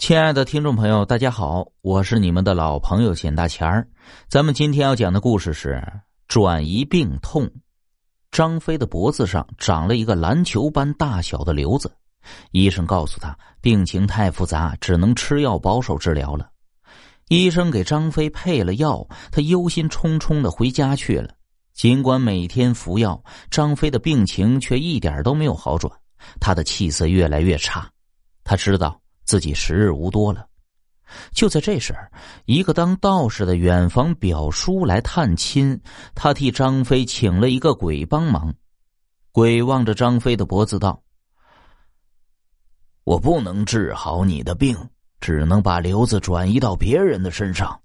亲爱的听众朋友，大家好，我是你们的老朋友简大钱儿。咱们今天要讲的故事是转移病痛。张飞的脖子上长了一个篮球般大小的瘤子，医生告诉他病情太复杂，只能吃药保守治疗了。医生给张飞配了药，他忧心忡忡的回家去了。尽管每天服药，张飞的病情却一点都没有好转，他的气色越来越差。他知道。自己时日无多了，就在这时，一个当道士的远房表叔来探亲，他替张飞请了一个鬼帮忙。鬼望着张飞的脖子道：“我不能治好你的病，只能把瘤子转移到别人的身上。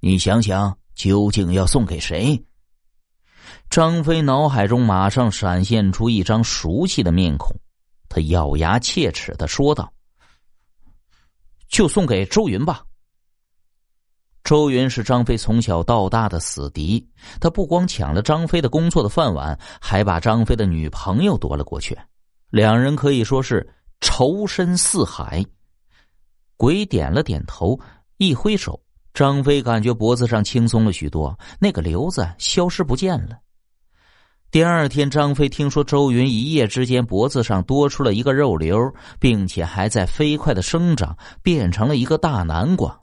你想想，究竟要送给谁？”张飞脑海中马上闪现出一张熟悉的面孔，他咬牙切齿的说道。就送给周云吧。周云是张飞从小到大的死敌，他不光抢了张飞的工作的饭碗，还把张飞的女朋友夺了过去，两人可以说是仇深似海。鬼点了点头，一挥手，张飞感觉脖子上轻松了许多，那个瘤子消失不见了。第二天，张飞听说周云一夜之间脖子上多出了一个肉瘤，并且还在飞快的生长，变成了一个大南瓜。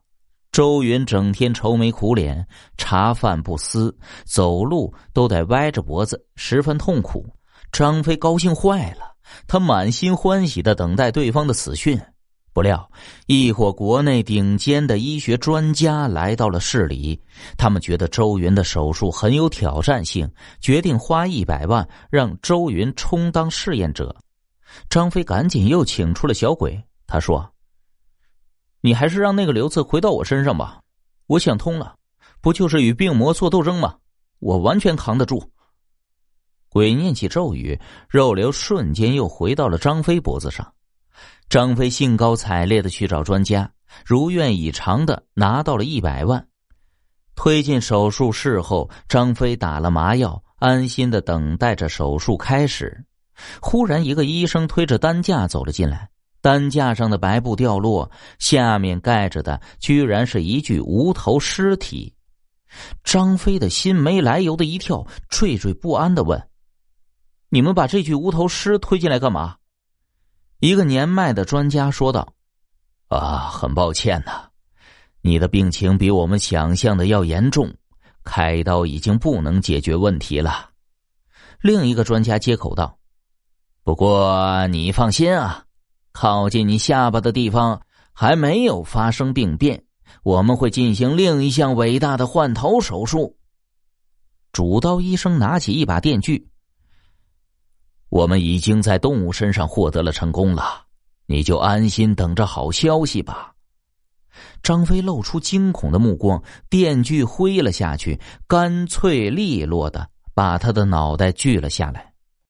周云整天愁眉苦脸，茶饭不思，走路都得歪着脖子，十分痛苦。张飞高兴坏了，他满心欢喜的等待对方的死讯。不料，一伙国内顶尖的医学专家来到了市里，他们觉得周云的手术很有挑战性，决定花一百万让周云充当试验者。张飞赶紧又请出了小鬼，他说：“你还是让那个瘤子回到我身上吧，我想通了，不就是与病魔做斗争吗？我完全扛得住。”鬼念起咒语，肉瘤瞬间又回到了张飞脖子上。张飞兴高采烈的去找专家，如愿以偿的拿到了一百万。推进手术室后，张飞打了麻药，安心的等待着手术开始。忽然，一个医生推着担架走了进来，担架上的白布掉落，下面盖着的居然是一具无头尸体。张飞的心没来由的一跳，惴惴不安的问：“你们把这具无头尸推进来干嘛？”一个年迈的专家说道：“啊，很抱歉呐，你的病情比我们想象的要严重，开刀已经不能解决问题了。”另一个专家接口道：“不过你放心啊，靠近你下巴的地方还没有发生病变，我们会进行另一项伟大的换头手术。”主刀医生拿起一把电锯。我们已经在动物身上获得了成功了，你就安心等着好消息吧。张飞露出惊恐的目光，电锯挥了下去，干脆利落的把他的脑袋锯了下来。